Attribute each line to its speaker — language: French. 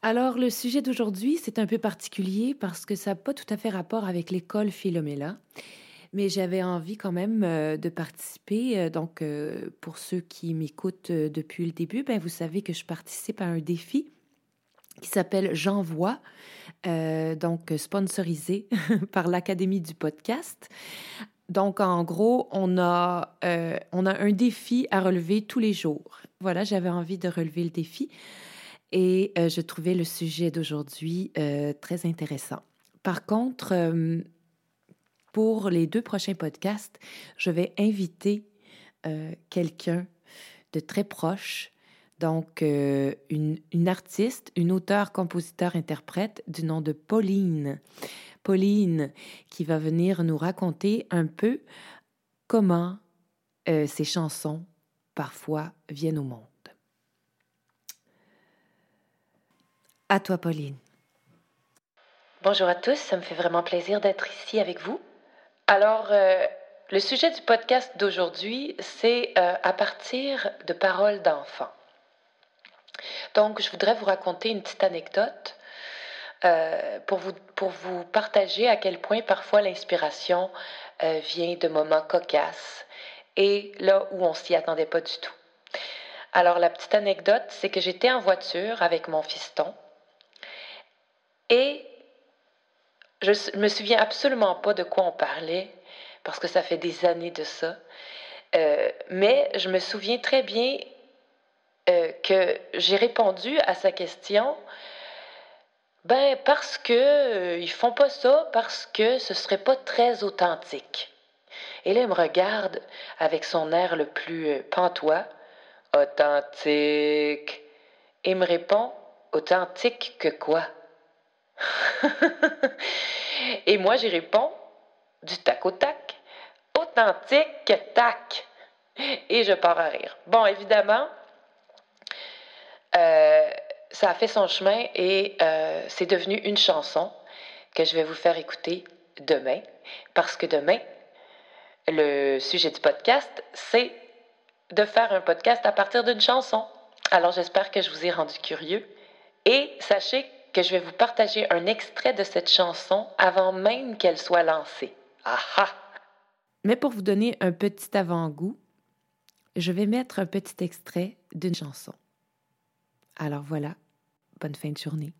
Speaker 1: Alors, le sujet d'aujourd'hui, c'est un peu particulier parce que ça n'a pas tout à fait rapport avec l'école Philomela, mais j'avais envie quand même euh, de participer. Euh, donc, euh, pour ceux qui m'écoutent depuis le début, ben, vous savez que je participe à un défi qui s'appelle J'envoie, donc sponsorisé par l'Académie du podcast. Donc, en gros, on a, on a un défi à relever tous les jours. Voilà, j'avais envie de relever le défi et euh, je trouvais le sujet d'aujourd'hui euh, très intéressant. Par contre, euh, pour les deux prochains podcasts, je vais inviter quelqu'un de très proche, donc une, artiste, une auteure, compositeur, interprète du nom de Pauline. Pauline qui va venir nous raconter un peu comment ces chansons parfois viennent au monde. À toi, Pauline.
Speaker 2: Bonjour à tous, ça me fait vraiment plaisir d'être ici avec vous. Alors, euh, le sujet du podcast d'aujourd'hui, c'est euh, à partir de paroles d'enfants. Donc, je voudrais vous raconter une petite anecdote euh, pour, vous, pour vous partager à quel point parfois l'inspiration vient de moments cocasses et là où on s'y attendait pas du tout. Alors, la petite anecdote, c'est que j'étais en voiture avec mon fiston et je me souviens absolument pas de quoi on parlait, parce que ça fait des années de ça. Euh, mais je me souviens très bien euh, que j'ai répondu à sa question. Ben, parce que euh, ils font pas ça, parce que ce serait pas très authentique. Et là, il me regarde avec son air le plus pantois. Authentique. Et me répond Authentique que quoi? Et moi, j'y réponds du tac au tac, authentique tac. Et je pars à rire. Bon, évidemment, euh, ça a fait son chemin et euh, c'est devenu une chanson que je vais vous faire écouter demain. Parce que demain, le sujet du podcast, c'est de faire un podcast à partir d'une chanson. Alors j'espère que je vous ai rendu curieux. Et sachez que je vais vous partager un extrait de cette chanson avant même qu'elle soit lancée. Aha!
Speaker 1: Mais pour vous donner un petit avant-goût, je vais mettre un petit extrait d'une chanson. Alors voilà, bonne fin de journée.